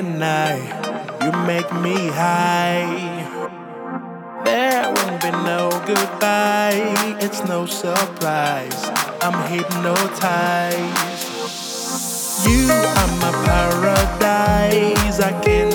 You make me high. There won't be no goodbye. It's no surprise. I'm hypnotized. You are my paradise. I can't